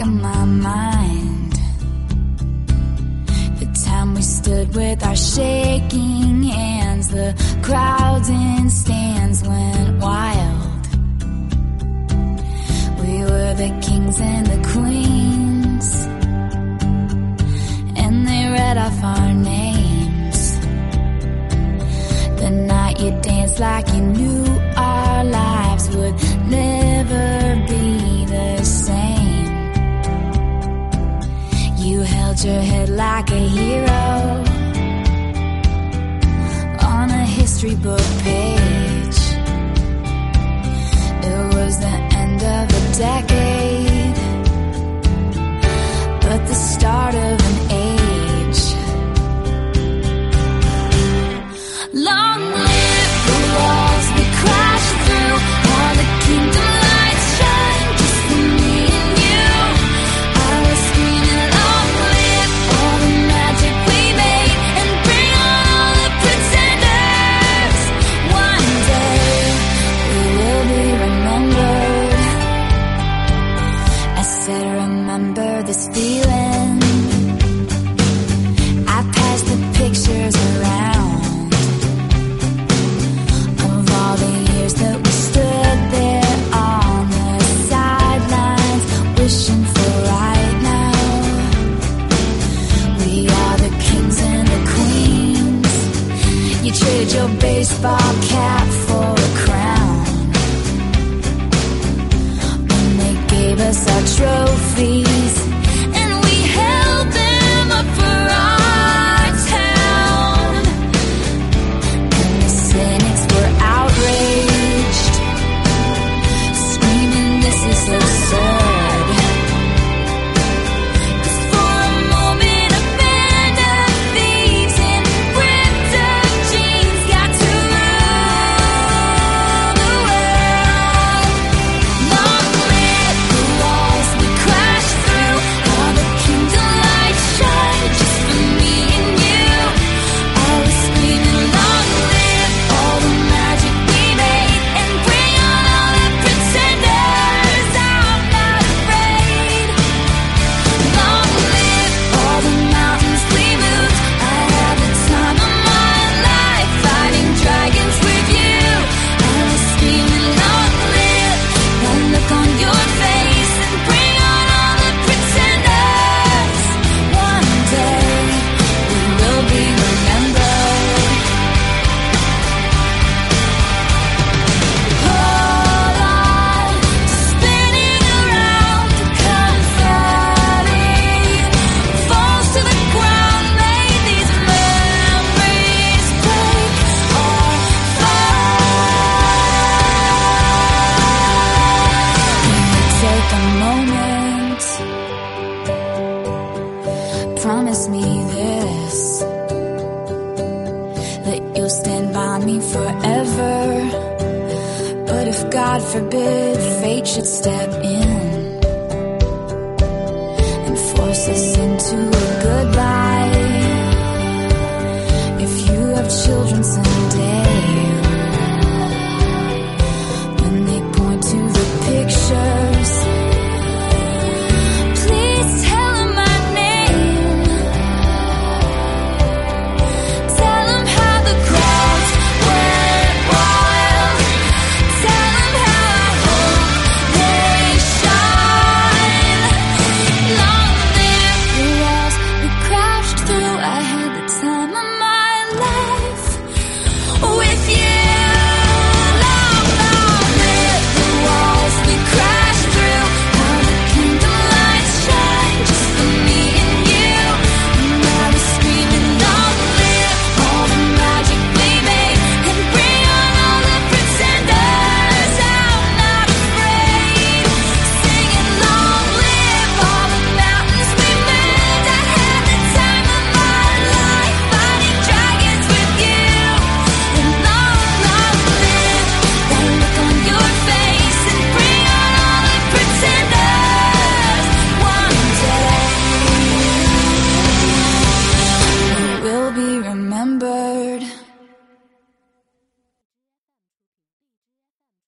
of my mind. The time we stood with our shaking hands, the crowds and stands went wild. We were the kings and the queens, and they read off our names. The night you danced like you knew Your head like a hero on a history book page. pictures around of all the years that we stood there on the sidelines wishing for right now. We are the kings and the queens. You traded your baseball cap for a crown. When they gave us our trophies. promise me this that you'll stand by me forever. But if God forbid fate should step in and force us into